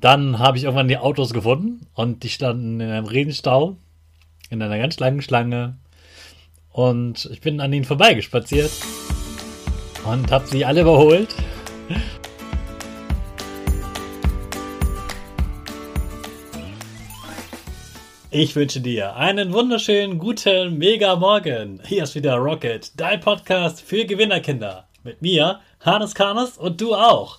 Dann habe ich irgendwann die Autos gefunden und die standen in einem Regenstau, in einer ganz langen Schlange. Und ich bin an ihnen vorbeigespaziert und habe sie alle überholt. Ich wünsche dir einen wunderschönen guten Mega Morgen. Hier ist wieder Rocket, dein Podcast für Gewinnerkinder. Mit mir, Hannes Karnes und du auch.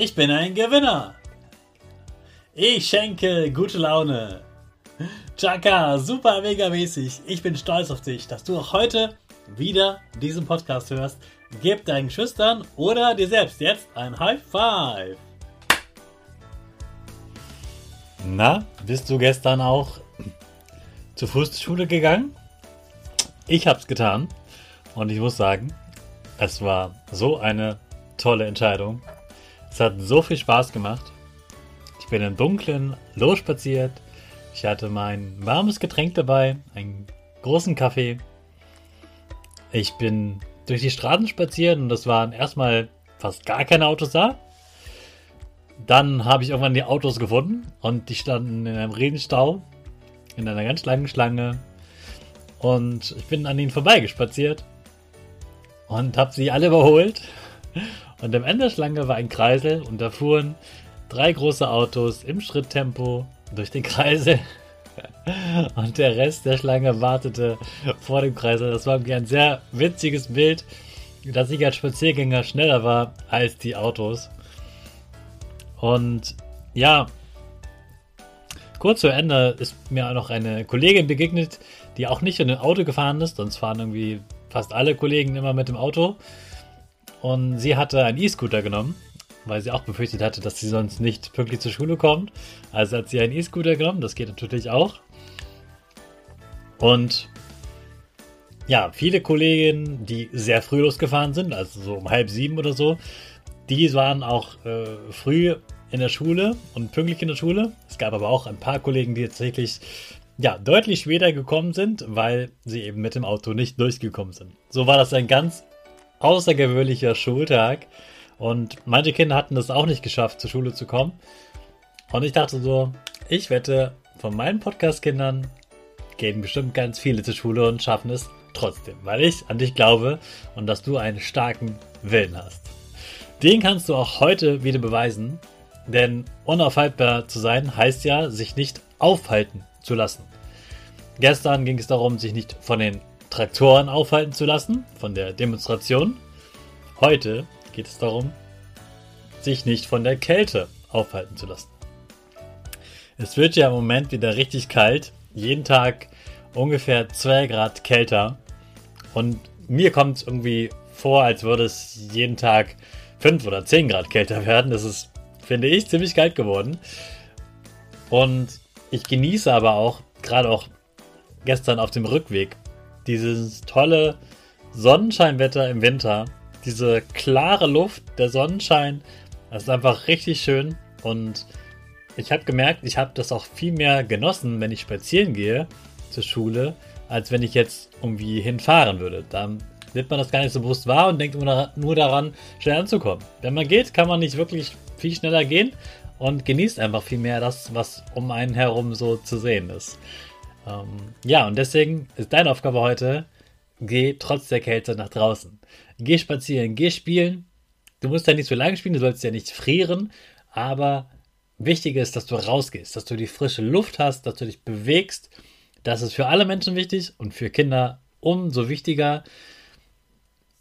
Ich bin ein Gewinner. Ich schenke gute Laune. Chaka, super mega mäßig. Ich bin stolz auf dich, dass du auch heute wieder diesen Podcast hörst. Gib deinen Schüchtern oder dir selbst jetzt ein High Five. Na, bist du gestern auch zur Fußschule gegangen? Ich hab's getan und ich muss sagen, es war so eine tolle Entscheidung. Es hat so viel Spaß gemacht. Ich bin im Dunkeln losspaziert ich hatte mein warmes Getränk dabei, einen großen Kaffee. Ich bin durch die Straßen spaziert und das waren erstmal fast gar keine Autos da. Dann habe ich irgendwann die Autos gefunden und die standen in einem Regenstau, in einer ganz langen Schlange. Und ich bin an ihnen vorbeigespaziert und habe sie alle überholt. Und am Ende der Schlange war ein Kreisel und da fuhren drei große Autos im Schritttempo durch den Kreisel. Und der Rest der Schlange wartete vor dem Kreisel. Das war ein sehr witziges Bild, dass ich als Spaziergänger schneller war als die Autos. Und ja, kurz zu Ende ist mir noch eine Kollegin begegnet, die auch nicht in ein Auto gefahren ist, sonst fahren irgendwie fast alle Kollegen immer mit dem Auto. Und sie hatte einen E-Scooter genommen weil sie auch befürchtet hatte, dass sie sonst nicht pünktlich zur Schule kommt. Also hat sie einen E-Scooter genommen, das geht natürlich auch. Und ja, viele Kolleginnen, die sehr früh losgefahren sind, also so um halb sieben oder so, die waren auch äh, früh in der Schule und pünktlich in der Schule. Es gab aber auch ein paar Kollegen, die tatsächlich ja, deutlich später gekommen sind, weil sie eben mit dem Auto nicht durchgekommen sind. So war das ein ganz außergewöhnlicher Schultag. Und manche Kinder hatten es auch nicht geschafft, zur Schule zu kommen. Und ich dachte so, ich wette, von meinen Podcast-Kindern gehen bestimmt ganz viele zur Schule und schaffen es trotzdem, weil ich an dich glaube und dass du einen starken Willen hast. Den kannst du auch heute wieder beweisen, denn unaufhaltbar zu sein heißt ja, sich nicht aufhalten zu lassen. Gestern ging es darum, sich nicht von den Traktoren aufhalten zu lassen, von der Demonstration. Heute geht es darum, sich nicht von der Kälte aufhalten zu lassen. Es wird ja im Moment wieder richtig kalt. Jeden Tag ungefähr 2 Grad kälter. Und mir kommt es irgendwie vor, als würde es jeden Tag 5 oder 10 Grad kälter werden. Das ist, finde ich, ziemlich kalt geworden. Und ich genieße aber auch, gerade auch gestern auf dem Rückweg, dieses tolle Sonnenscheinwetter im Winter. Diese klare Luft, der Sonnenschein, das ist einfach richtig schön. Und ich habe gemerkt, ich habe das auch viel mehr genossen, wenn ich spazieren gehe zur Schule, als wenn ich jetzt irgendwie hinfahren würde. Da nimmt man das gar nicht so bewusst wahr und denkt nur daran, schnell anzukommen. Wenn man geht, kann man nicht wirklich viel schneller gehen und genießt einfach viel mehr das, was um einen herum so zu sehen ist. Ähm, ja, und deswegen ist deine Aufgabe heute, geh trotz der Kälte nach draußen. Geh spazieren, geh spielen. Du musst ja nicht so lange spielen, du sollst ja nicht frieren, aber wichtig ist, dass du rausgehst, dass du die frische Luft hast, dass du dich bewegst. Das ist für alle Menschen wichtig und für Kinder umso wichtiger.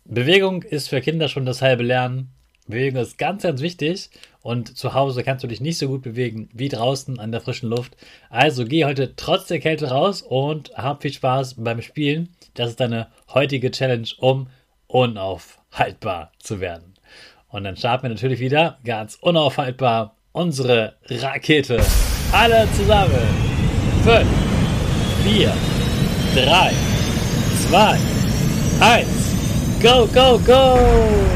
Bewegung ist für Kinder schon das halbe Lernen. Bewegung ist ganz, ganz wichtig und zu Hause kannst du dich nicht so gut bewegen wie draußen an der frischen Luft. Also geh heute trotz der Kälte raus und hab viel Spaß beim Spielen. Das ist deine heutige Challenge, um unaufhaltbar zu werden. Und dann starten wir natürlich wieder ganz unaufhaltbar unsere Rakete. Alle zusammen. 5, 4, 3, 2, 1. Go, go, go!